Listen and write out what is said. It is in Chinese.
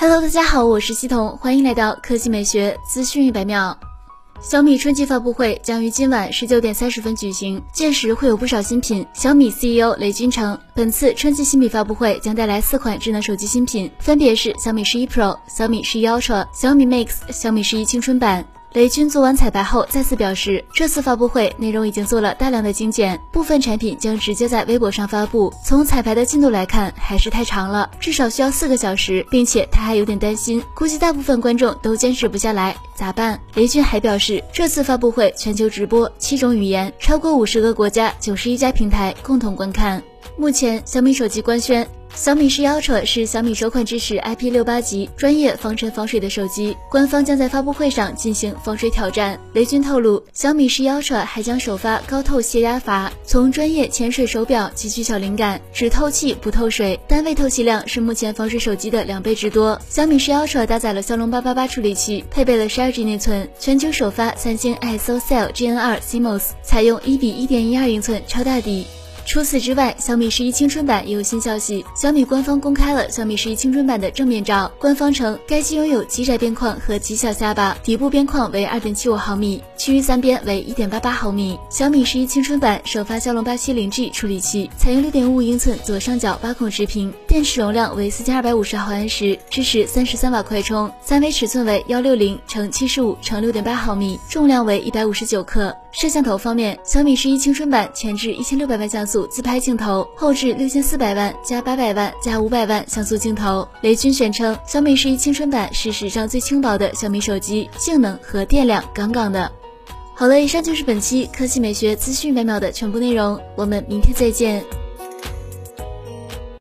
Hello，大家好，我是西彤，欢迎来到科技美学资讯一百秒。小米春季发布会将于今晚十九点三十分举行，届时会有不少新品。小米 CEO 雷军称，本次春季新品发布会将带来四款智能手机新品，分别是小米十一 Pro、小米十一 Ultra、小米 Mix、小米十一青春版。雷军做完彩排后，再次表示，这次发布会内容已经做了大量的精简，部分产品将直接在微博上发布。从彩排的进度来看，还是太长了，至少需要四个小时，并且他还有点担心，估计大部分观众都坚持不下来，咋办？雷军还表示，这次发布会全球直播，七种语言，超过五十个国家，九十一家平台共同观看。目前，小米手机官宣。小米十一 Ultra 是小米首款支持 IP68 级专业防尘防水的手机，官方将在发布会上进行防水挑战。雷军透露，小米十一 Ultra 还将首发高透泄压阀，从专业潜水手表汲取小灵感，只透气不透水，单位透气量是目前防水手机的两倍之多。小米十一 Ultra 搭载了骁龙八八八处理器，配备了十二 G 内存，全球首发三星 ISOCELL GN2 CMOS，采用一比一点一二英寸超大底。除此之外，小米十一青春版也有新消息。小米官方公开了小米十一青春版的正面照，官方称该机拥有极窄边框和极小下巴，底部边框为二点七五毫米，其余三边为一点八八毫米。小米十一青春版首发骁龙八七零 G 处理器，采用六点五英寸左上角八孔直屏，电池容量为四千二百五十毫安时，支持三十三瓦快充，三维尺寸为幺六零乘七十五乘六点八毫米，重量为一百五十九克。摄像头方面，小米十一青春版前置一千六百万像素自拍镜头，后置六千四百万加八百万加五百万像素镜头。雷军宣称，小米十一青春版是史上最轻薄的小米手机，性能和电量杠杠的。好了，以上就是本期科技美学资讯百秒的全部内容，我们明天再见。